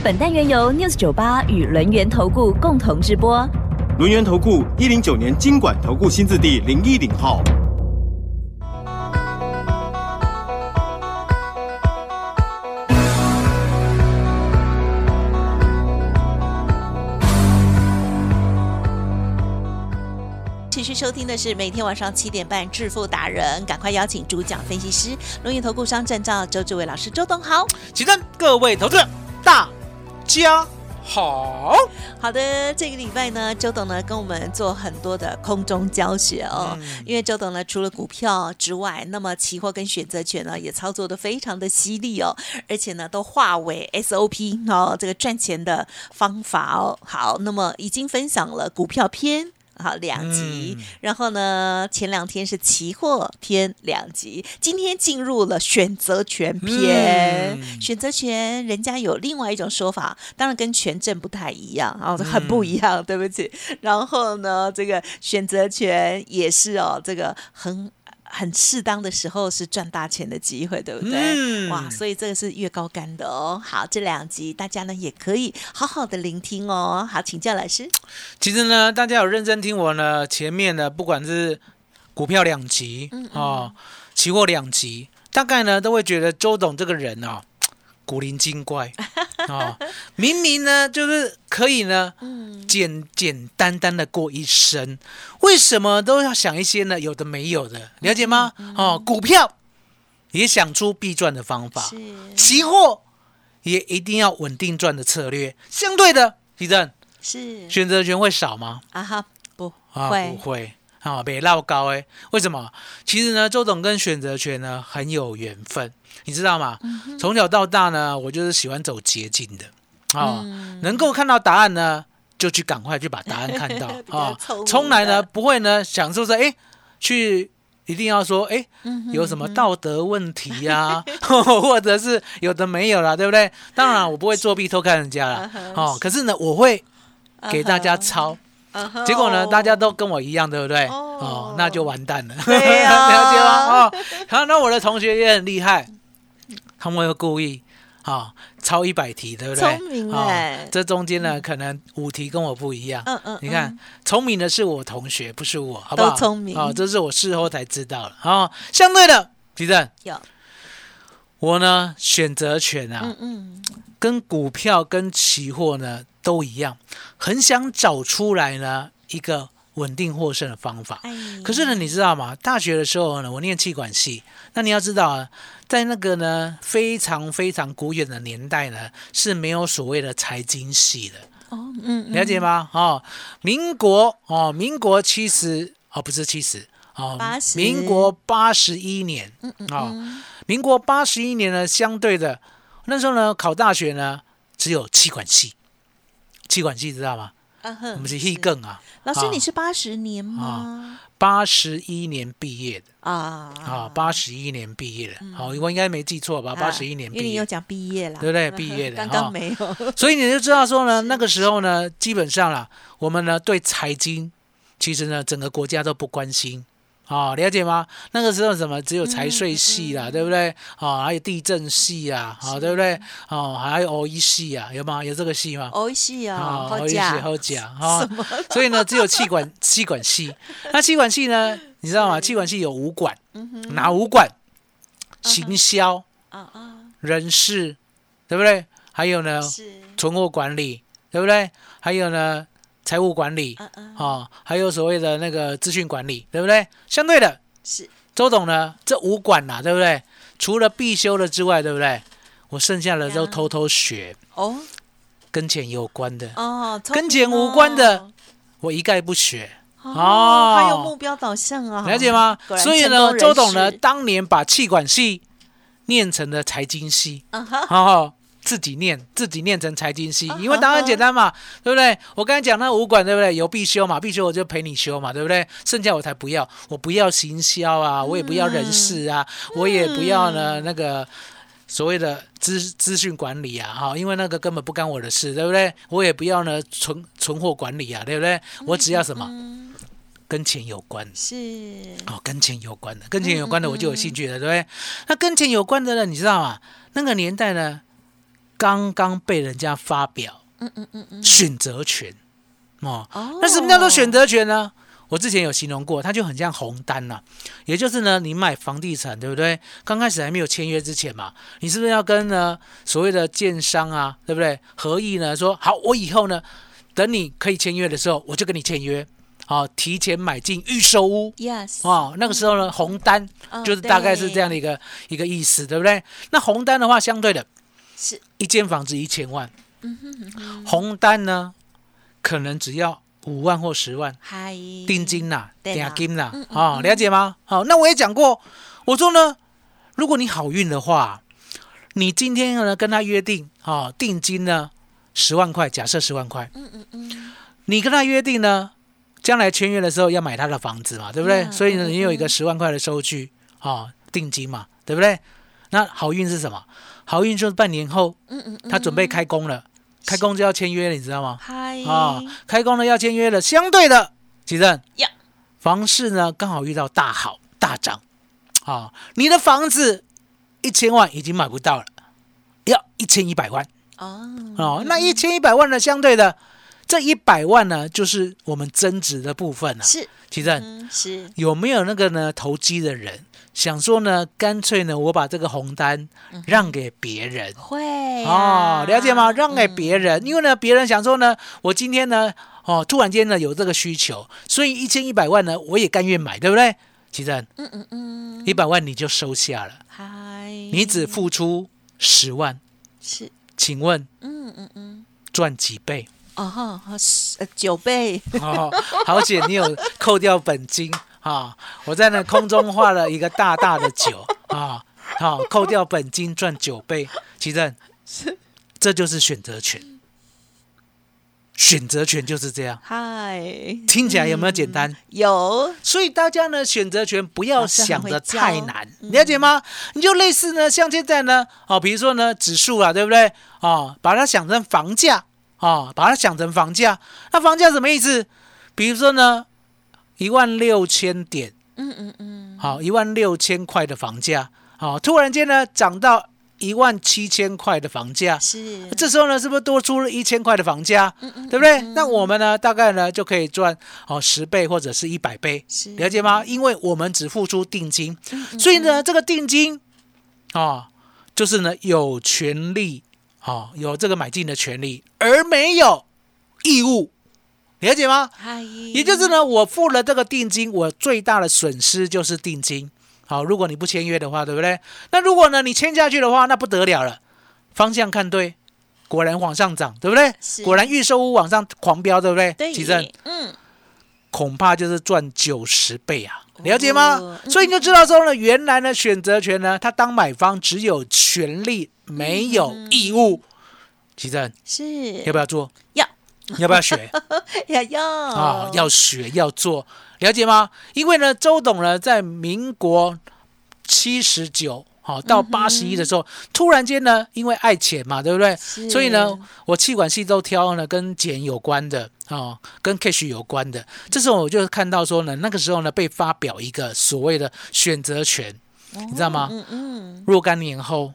本单元由 News 九八与轮源投顾共同直播。轮源投顾一零九年经管投顾新字第零一零号。继续收听的是每天晚上七点半致富达人，赶快邀请主讲分析师龙岩投顾商证照周志伟老师周董好。起身，各位投资者，大家好。好的，这个礼拜呢，周董呢跟我们做很多的空中教学哦，因为周董呢除了股票之外，那么期货跟选择权呢也操作的非常的犀利哦，而且呢都化为 SOP 哦，这个赚钱的方法哦。好，那么已经分享了股票篇。好，两集。然后呢，前两天是期货篇两集，今天进入了选择权篇。选择权人家有另外一种说法，当然跟权证不太一样啊，很不一样，对不起。然后呢，这个选择权也是哦，这个很。很适当的时候是赚大钱的机会，对不对？嗯哇，所以这个是越高干的哦。好，这两集大家呢也可以好好的聆听哦。好，请教老师。其实呢，大家有认真听我呢，前面呢，不管是股票两集啊，期货两集，大概呢都会觉得周董这个人啊，古灵精怪啊，明明呢就是可以呢，简简单单的过一生，为什么都要想一些呢有的没有的？了解吗？哦，股票也想出必赚的方法，期货也一定要稳定赚的策略。相对的，地震是选择权会少吗？啊哈，不啊，会不会啊，别绕高哎。为什么？其实呢，周董跟选择权呢很有缘分，你知道吗？嗯从小到大呢，我就是喜欢走捷径的啊，嗯能够看到答案呢，就去赶快去把答案看到 啊从来呢不会呢想说说哎去。一定要说，哎，嗯有什么道德问题呀、或者是有的没有啦，对不对？当然，我不会作弊偷看人家啦，哦，可是呢，我会给大家抄，结果呢，大家都跟我一样，对不对？哦哦，那就完蛋了。了解吗？哦，好，那我的同学也很厉害，他们会故意啊抄一百题，对不对？聪明哦哎这中间呢，可能五题跟我不一样。嗯嗯你看，聪明的是我同学，不是我，好不好？都聪明哦，这是我事后才知道了。哦，相对的，地震，有我呢选择权啊，嗯嗯跟股票跟期货呢都一样，很想找出来呢一个稳定获胜的方法。哎可是呢，你知道吗？大学的时候呢，我念气管系，那你要知道啊，在那个呢非常非常古远的年代呢，是没有所谓的财经系的，哦嗯嗯了解吗？哦，民国哦，民国七十哦，不是七十哦80，民国八十一年嗯嗯哦，嗯民国八十一年呢，相对的那时候呢，考大学呢只有气管系，气管系知道吗？我们是气更啊，老师啊你是八十年吗？八十一年毕业的。啊。啊，八十一年毕业的，好，我应该没记错吧？八十一年毕业，因为你有讲毕业了，对不对？毕业的，刚哈。刚没有，所以你就知道说呢，那个时候呢，基本上啦，我们呢对财经，其实呢整个国家都不关心。哦，了解吗？那个时候什么只有财税系啦，对不对？哦，还有地震系啊，好、对不对？哦，还有 O 一系啊，有吗？有这个系吗？欧系啊，啊，好假，好假哈，所以呢，只有气管气管系。那气管系呢，你知道吗？气管系有五管，哪五管？行销、啊啊，人事，对不对？还有呢，存货管理，对不对？还有呢，财务管理，嗯嗯，哦，还有所谓的那个资讯管理，对不对？相对的，是，周董呢，这五管呐、对不对？除了必修的之外，对不对？我剩下的都偷偷学，哦。跟钱有关的，哦，跟钱无关的哦我一概不学。哦，还有目标导向啊，了解吗？所以呢，周董呢，当年把气管系念成了财经系，嗯哼，哦，自己念，自己念成财经系，因为答案简单嘛，对不对？我刚才讲那武馆，对不对？有必修嘛，必修我就陪你修嘛，对不对？剩下我才不要，我不要行销啊，我也不要人事啊，我也不要呢那个所谓的资资讯管理啊，哈，因为那个根本不干我的事，对不对？我也不要呢存存货管理啊，对不对？我只要什么跟钱有关。是哦，跟钱有关的，跟钱有关的我就有兴趣了，对不对？那跟钱有关的呢，你知道吗？那个年代呢，刚刚被人家发表，嗯嗯嗯嗯，选择权，哦，那什么叫做选择权呢？我之前有形容过，它就很像红单呐、也就是呢，你买房地产，对不对？刚开始还没有签约之前嘛，你是不是要跟呢所谓的建商啊，对不对？合意呢说好，我以后呢，等你可以签约的时候，我就跟你签约，好、提前买进预售屋，，yes，哦，那个时候呢，红单嗯就是大概是这样的一个一个意思，对不对？那红单的话，相对的，是一间房子一千万，嗯红单呢，可能只要五万或十万。嗨，定金呐，定金啦嗯，嗯哦，了解吗？好，那我也讲过，我说呢，如果你好运的话，你今天呢跟他约定，哦，定金呢十万块，假设十万块，嗯嗯嗯，你跟他约定呢，将来签约的时候要买他的房子嘛，对不对？嗯所以呢，嗯你有一个十万块的收据啊、哦，定金嘛，对不对？那好运是什么？好运就是半年后嗯嗯嗯，他准备开工了，开工就要签约了，你知道吗？嗨，啊、开工了要签约了。相对的，吉正呀，房市呢刚好遇到大好大涨，啊、你的房子一千万已经买不到了，要一千一百万。哦，哦，那一千一百万呢？相对的，这一百万呢，就是我们增值的部分了、啊。是，其正嗯，是，有没有那个呢？投机的人想说呢，干脆呢，我把这个红单让给别人。会哦啊，了解吗？让给别人，因为呢，别人想说呢，我今天呢，哦，突然间呢有这个需求，所以一千一百万呢，我也甘愿买，对不对？其正，嗯嗯嗯，一百万你就收下了，嗨，你只付出十万，是，请问嗯嗯嗯，赚几倍？哦哈，是呃九倍，哦，好险你有扣掉本金啊！我在那空中画了一个大大的九 啊，好、扣掉本金赚九倍，奇正，这就是选择权。选择权就是这样，嗨，听起来有没有简单？有，所以大家呢，选择权不要想的太难，了解吗？你就类似呢，像现在呢，哦，比如说呢，指数啊，对不对？哦，把它想成房价，哦，把它想成房价，那房价什么意思？比如说呢，一万六千点，嗯嗯嗯，好、一万六千块的房价，好、突然间呢，涨到一万七千块的房价，是，这时候呢，是不是多出了一千块的房价？嗯嗯对不对？那我们呢，大概呢就可以赚哦十倍或者是一百倍，是。了解吗？因为我们只付出定金，嗯所以呢，这个定金啊、就是呢有权利啊、有这个买进的权利，而没有义务，了解吗？哎，也就是呢，我付了这个定金，我最大的损失就是定金。好，如果你不签约的话，对不对？那如果呢你签下去的话，那不得了了，方向看对，果然往上涨，对不对是？果然预售屋往上狂飙，对不对？对，其正嗯，恐怕就是赚九十倍啊，了解吗？哦所以你就知道说呢，原来呢选择权呢，他当买方只有权利，没有义务。其正是要不要做？要 要不要学？要要啊、要学要做，了解吗？因为呢，周董呢在民国七十九。好，到八十一的时候，突然间呢，因为爱钱嘛，对不对？所以呢，我气管系都挑呢跟钱有关的哦，跟 cash 有关的。这时候我就看到说呢，那个时候呢被发表一个所谓的选择权，你知道吗？嗯嗯，若干年后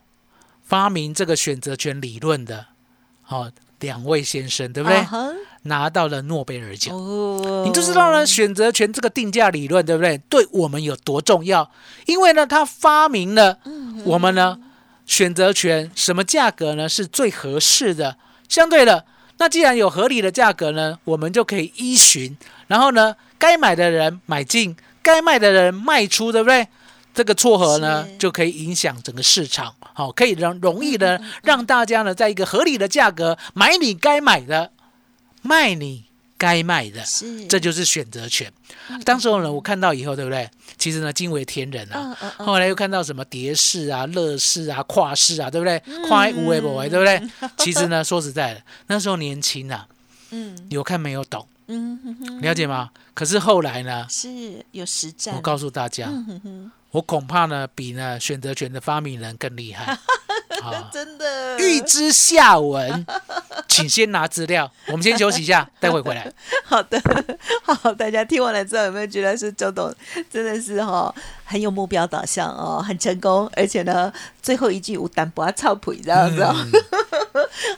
发明这个选择权理论的，哦，两位先生，对不对？拿到了诺贝尔奖。哦，你就知道呢，选择权这个定价理论，对不对？对我们有多重要？因为呢，他发明了我们呢选择权什么价格呢是最合适的。相对的，那既然有合理的价格呢，我们就可以依循，然后呢，该买的人买进，该卖的人卖出，对不对？这个撮合呢，就可以影响整个市场，好、可以让容易的让大家呢，在一个合理的价格买你该买的，卖你该卖的，是这就是选择权。当时候呢，我看到以后，对不对？其实呢，惊为天人啊。嗯嗯嗯，后来又看到什么蝶式啊、乐式啊、跨式啊，对不对？嗯跨无为不为，对不对？其实呢，说实在的，那时候年轻啊，嗯有看没有懂，嗯哼哼，了解吗？可是后来呢，是有实战，我告诉大家，嗯哼哼，我恐怕呢，比呢选择权的发明人更厉害。啊，真的预知下文，请先拿资料。我们先休息一下，待会回来。好的，好，大家听完了之后有没有觉得是周董真的是哈、很有目标导向哦，很成功，而且呢最后一句无淡薄操腿这样子、哦。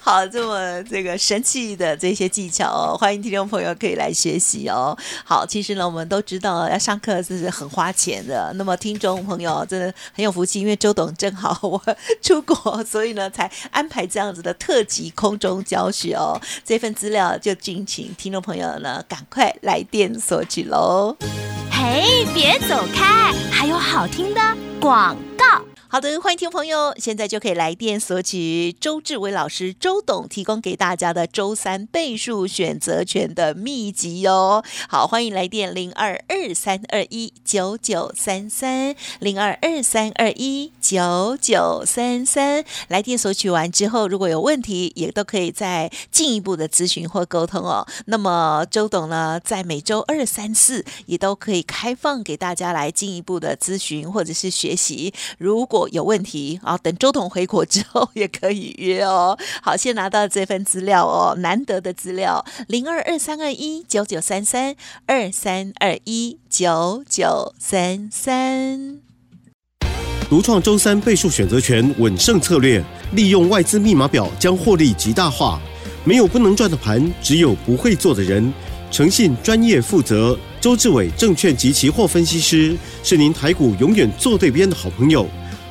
好，这么这个神奇的这些技巧哦，欢迎听众朋友可以来学习哦。好，其实呢，我们都知道要上课是很花钱的。那么听众朋友真的很有福气，因为周董正好我出国，所以呢才安排这样子的特级空中教学哦。这份资料就敬请听众朋友呢赶快来电索取喽。嘿，别走开，还有好听的广告。好的，欢迎听众朋友，现在就可以来电索取周志伟老师周董提供给大家的周三倍数选择权的秘籍哦。好，欢迎来电零二二三二一九九三三零二二三二一九九三三。来电索取完之后，如果有问题，也都可以再进一步的咨询或沟通哦。那么周董呢，在每周二、三、四也都可以开放给大家来进一步的咨询或者是学习。如果有问题啊，等周董回国之后也可以约哦。好，先拿到这份资料哦，难得的资料，零二二三二一九九三三二三二一九九三三。独创周三倍数选择权稳胜策略，利用外资密码表将获利极大化。没有不能赚的盘，只有不会做的人。诚信、专业、负责，周志伟证券及期货分析师是您台股永远做对边的好朋友。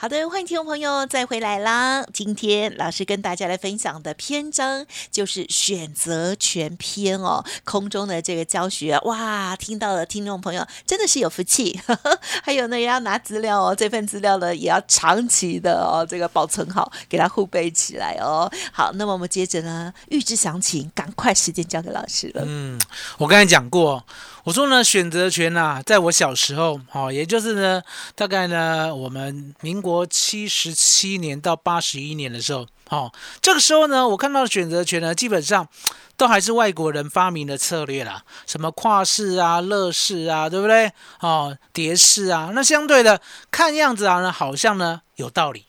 好的，欢迎听众朋友再回来啦！今天老师跟大家来分享的篇章就是选择全篇哦，空中的这个教学，哇，听到了听众朋友真的是有福气。还有呢，也要拿资料哦，这份资料呢也要长期的哦，这个保存好，给它护备起来哦。好，那么我们接着呢，预知详情，赶快时间交给老师了。嗯，我刚才讲过，我说呢，选择权呐、在我小时候，哦，也就是呢，大概呢，我们民国七十七年到八十一年的时候，哦，这个时候呢，我看到的选择权呢，基本上都还是外国人发明的策略啦，什么跨式啊、乐式啊，对不对？哦，蝶式啊，那相对的，看样子啊呢，好像呢有道理。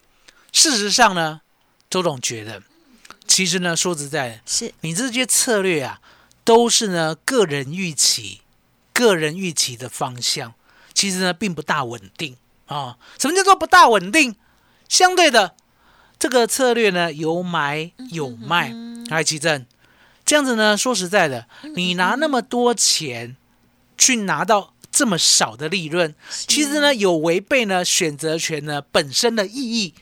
事实上呢，周董觉得，其实呢，说实在的，是，你这些策略啊，都是呢个人预期、个人预期的方向，其实呢并不大稳定啊、什么叫做不大稳定？相对的，这个策略呢有买有卖，来奇正，这样子呢，说实在的，你拿那么多钱去拿到这么少的利润，其实呢有违背呢选择权呢本身的意义。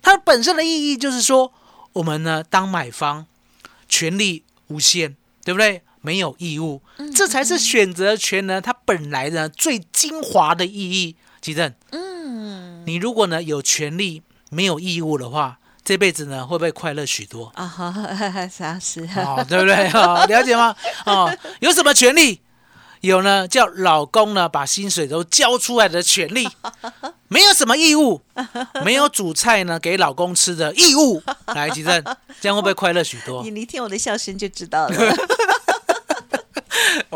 它本身的意义就是说，我们呢当买方，权利无限，对不对？没有义务，这才是选择权呢它本来呢最精华的意义。吉正，嗯你如果呢有权利没有义务的话，这辈子呢会不会快乐许多？啊哈，啥是？哦，对不对？哦，了解吗？哦，有什么权利？有呢，叫老公呢把薪水都交出来的权利，没有什么义务，没有煮菜呢给老公吃的义务。来，吉正，这样会不会快乐许多你？你听我的笑声就知道了。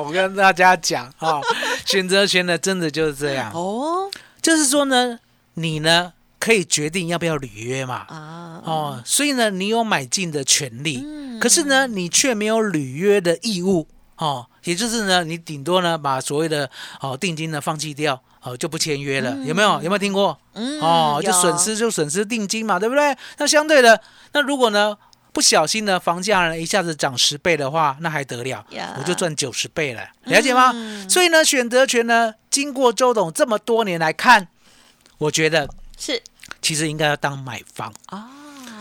我跟大家讲哈、哦，选择权呢真的就是这样，哦就是说呢，你呢可以决定要不要履约嘛。啊，哦，所以呢，你有买进的权利，嗯可是呢，你却没有履约的义务哦，也就是呢，你顶多呢把所谓的哦定金呢放弃掉，哦就不签约了，有没有？有没有听过？嗯哦，就损失就损失定金嘛，对不对？那相对的，那如果呢不小心呢房价呢一下子涨十倍的话，那还得了呀？我就赚九十倍了，了解吗？嗯所以呢，选择权呢，经过周董这么多年来看，我觉得是其实应该要当买方。啊，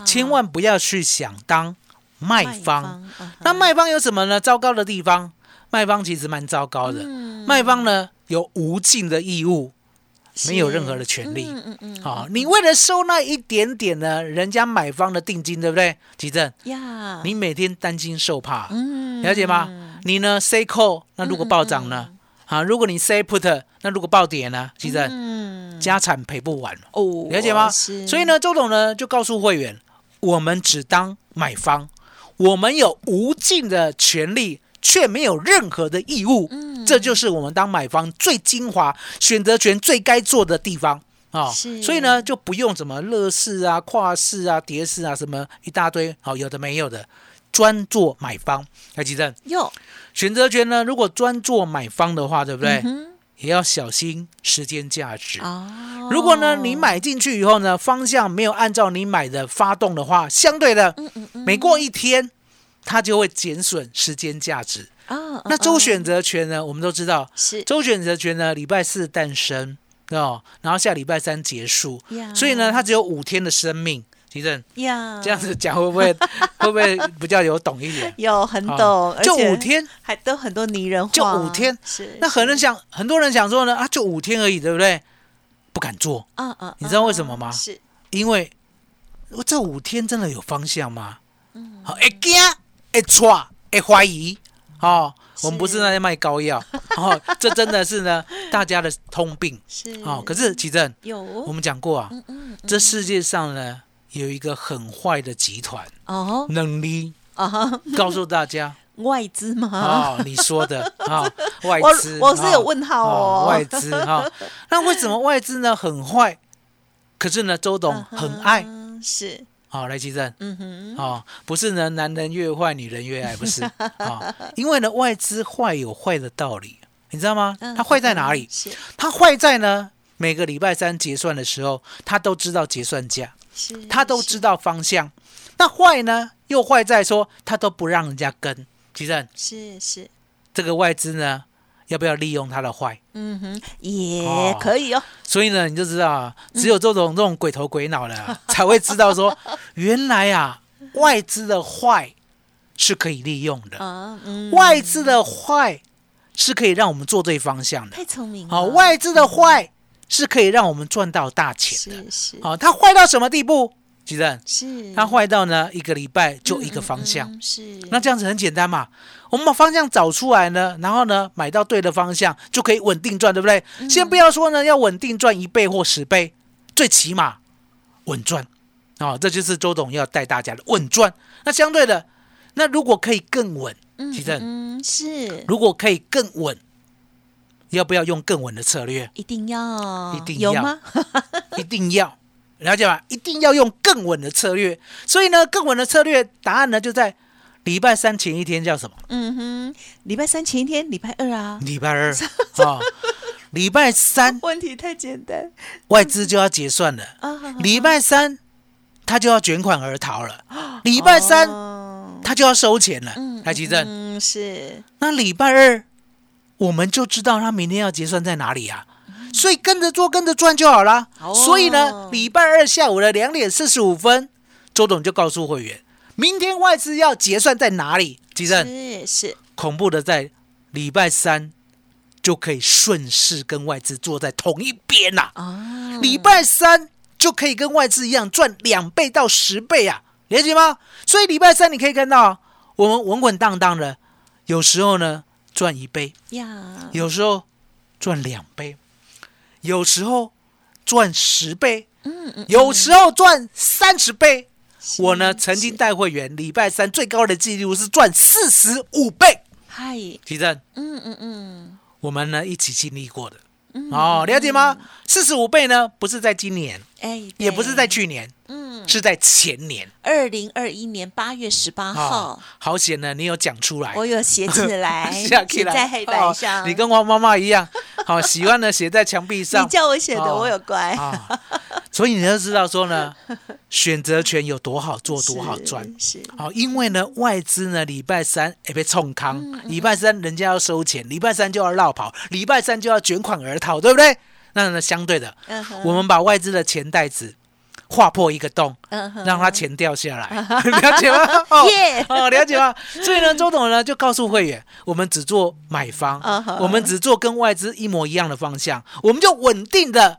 千万不要去想当卖方。啊那卖方有什么呢？糟糕的地方，卖方其实蛮糟糕的，嗯卖方呢有无尽的义务，没有任何的权利。嗯嗯嗯，好、你为了收那一点点呢，人家买方的定金，对不对？吉正，呀，你每天担惊受怕，嗯了解吗？你呢 say call，那如果暴涨呢？啊，如果你 say put，那如果暴跌呢？吉正，嗯家产赔不完。哦，了解吗？所以呢，周董呢就告诉会员，我们只当买方，我们有无尽的权利，却没有任何的义务。嗯这就是我们当买方最精华、选择权最该做的地方啊、是所以呢，就不用什么乐视啊、跨市啊、蝶市啊，什么一大堆，好、有的没有的，专做买方。来，吉正，哟，选择权呢，如果专做买方的话，对不对？嗯也要小心时间价值。如果呢，你买进去以后呢，方向没有按照你买的发动的话，相对的，嗯每过一天，它就会减损时间价值。啊，那周选择择权呢，我们都知道，是。周选择权呢，礼拜四诞生哦，然后下礼拜三结束，呀。所以呢，它只有五天的生命。其正。呀，这样子讲会不会 会不会比较有懂一点？有很啊懂，而就且五天，还都很多拟人化，就五天。是那很多人想，很多人想说呢，啊，就五天而已，对不对？不敢做，嗯嗯，你知道为什么吗？是。因为我这五天真的有方向吗？好，会惊，会错，会怀疑。哦，我们不是在卖膏药，哦，这真的是呢大家的通病。是。哦，可是奇正，有。我们讲过啊，嗯嗯这世界上呢有一个很坏的集团，哦。能力。啊哈，告诉大家。外资吗？哦，你说的 啊，外我资，我是有哦问号哦，外资哈，那为什么外资呢很坏？可是呢，周董很爱。嗯是，好，来奇正，嗯哼，哦，不是呢，男人越坏，女人越爱，不是啊、哦因为呢，外资坏有坏的道理，你知道吗？嗯它坏在哪里？是它坏在呢，每个礼拜三结算的时候，他都知道结算价，是，他都知道方向。那坏呢，又坏在说他都不让人家跟。奇正，是是，这个外资呢，要不要利用它的坏？嗯哼，也哦可以哦，所以呢，你就知道啊，只有这种这种鬼头鬼脑的啊、才会知道说，原来啊，外资的坏是可以利用的，啊，嗯，外资的坏是可以让我们做对方向的。太聪明了，好、外资的坏是可以让我们赚到大钱的。是是好、它坏到什么地步？吉正，是，它坏到呢一个礼拜就一个方向。嗯嗯嗯是，那这样子很简单嘛，我们把方向找出来呢，然后呢买到对的方向，就可以稳定赚，对不对？嗯。先不要说呢要稳定赚一倍或十倍，最起码稳赚。哦，这就是周董要带大家的稳赚。那相对的，那如果可以更稳，嗯其正，嗯是，如果可以更稳，要不要用更稳的策略？一定要，一定要。有吗？一定要了解吧？一定要用更稳的策略。所以呢，更稳的策略答案呢就在礼拜三前一天叫什么？嗯哼，礼拜三前一天，礼拜二啊，礼拜二啊，礼拜三问题太简单外资就要结算了，啊，礼拜三他就要卷款而逃了，礼拜三哦他就要收钱了。台积电，嗯是，那礼拜二我们就知道他明天要结算在哪里啊。所以跟着做，跟着赚就好啦。哦。所以呢，礼拜二下午的两点四十五分，周董就告诉会员，明天外资要结算在哪里。吉正，是是，恐怖的在礼拜三就可以顺势跟外资坐在同一边呐、啊，礼拜三就可以跟外资一样赚两倍到十倍啊，理解吗？所以礼拜三你可以看到我们稳稳当当的，有时候呢赚一倍，呀，有时候赚两倍，有时候赚十倍，嗯嗯，有时候赚三十倍。我呢曾经带会员礼拜三最高的记录是赚四十五倍，嗨，提正。嗯嗯嗯，我们呢一起经历过的。哦，了解吗？四十五倍呢，不是在今年，哎，也不是在，去年，嗯，是在前年。二零二一年八月十八哦号，，好险呢，你有讲出来，我有写起来，下起来。写在黑板上，哦你跟王妈妈一样，好 喜欢呢写在墙壁上。你叫我写的，哦我有乖，啊。所以你就知道说呢，选择权有多好做，多好赚。是，是。好，因为呢，外资呢礼拜三也被冲康，嗯礼拜三人家要收钱，礼拜三就要绕跑，礼拜三就要卷款而逃，对不对？那呢，相对的，嗯我们把外资的钱袋子划破一个洞，嗯让他钱掉下来，了解吗？哦耶哦，了解吗？所以呢，周董呢就告诉会员，我们只做买方我们只做跟外资一模一样的方向，我们就稳定的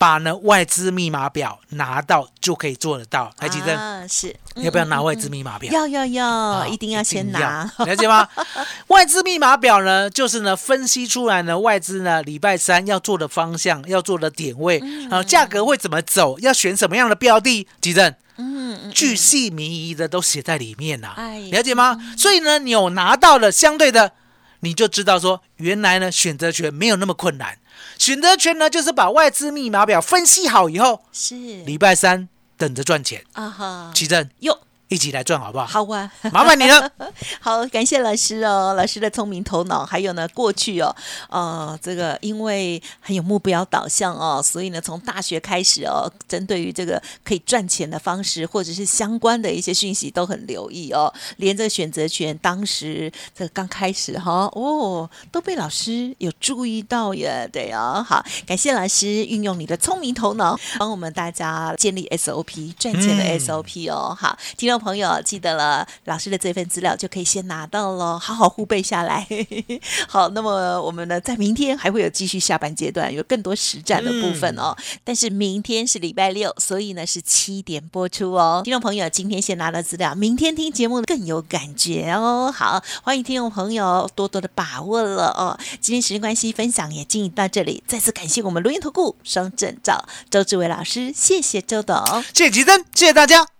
把呢外资密码表拿到就可以做得到。台积电，啊是，要不要拿外资密码表？要要要，啊一定要先拿。了解吗？外资密码表呢，就是呢分析出来呢外资呢礼拜三要做的方向，要做的点位，嗯啊价格会怎么走，要选什么样的标的，吉正。嗯嗯，巨细靡遗的都写在里面呐、哎了解吗？所以呢，你有拿到了相对的，你就知道说，原来呢选择权没有那么困难。选择权呢，就是把外资密码表分析好以后，是。礼拜三等着赚钱。啊哈，奇正。哟，一起来赚好不好？好啊。麻烦你了。好，感谢老师哦，老师的聪明头脑，还有呢，过去哦，呃，这个因为很有目标导向哦，所以呢，从大学开始哦，针对于这个可以赚钱的方式，或者是相关的一些讯息都很留意哦，连这个选择权，当时这个刚开始哈、哦，都被老师有注意到耶，对哦，好，感谢老师运用你的聪明头脑，帮我们大家建立 SOP 赚钱的嗯 SOP 哦，好，听众朋友记得了，老师的这份资料就可以先拿到了，好好互背下来。好，那么我们呢，在明天还会有继续下半阶段，有更多实战的部分哦。但是明天是礼拜六，所以呢是七点播出哦。听众朋友，今天先拿到资料，明天听节目更有感觉哦。好，欢迎听众朋友多多的把握了哦。今天时间关系，分享也进行到这里，再次感谢我们录音投顾双证照周志伟老师，谢谢周董。谢谢吉珍，谢谢大家，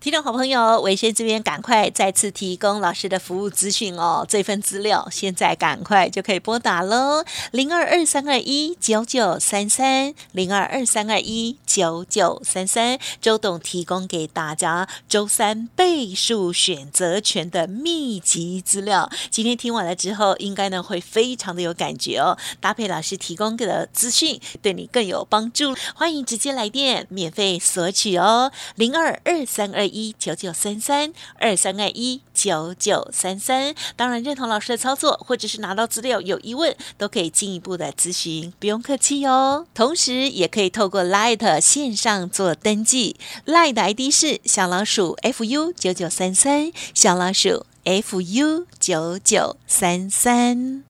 听众好朋友，维轩这边赶快再次提供老师的服务资讯哦，这份资料现在赶快就可以拨打喽，零二二三二一九九三三，零二二三二一九九三三，周董提供给大家周三倍数选择权的秘籍资料，今天听完了之后，应该呢会非常的有感觉哦，搭配老师提供的资讯，对你更有帮助，欢迎直接来电免费索取哦，零二二三二一九九三三二三二一九九三三。当然，认同老师的操作，或者是拿到资料有疑问，都可以进一步的咨询，不用客气哦。同时，也可以透过 Light 线上做登记，Light 的 ID 是小老鼠 fu 九九三三，小老鼠 fu 九九三三。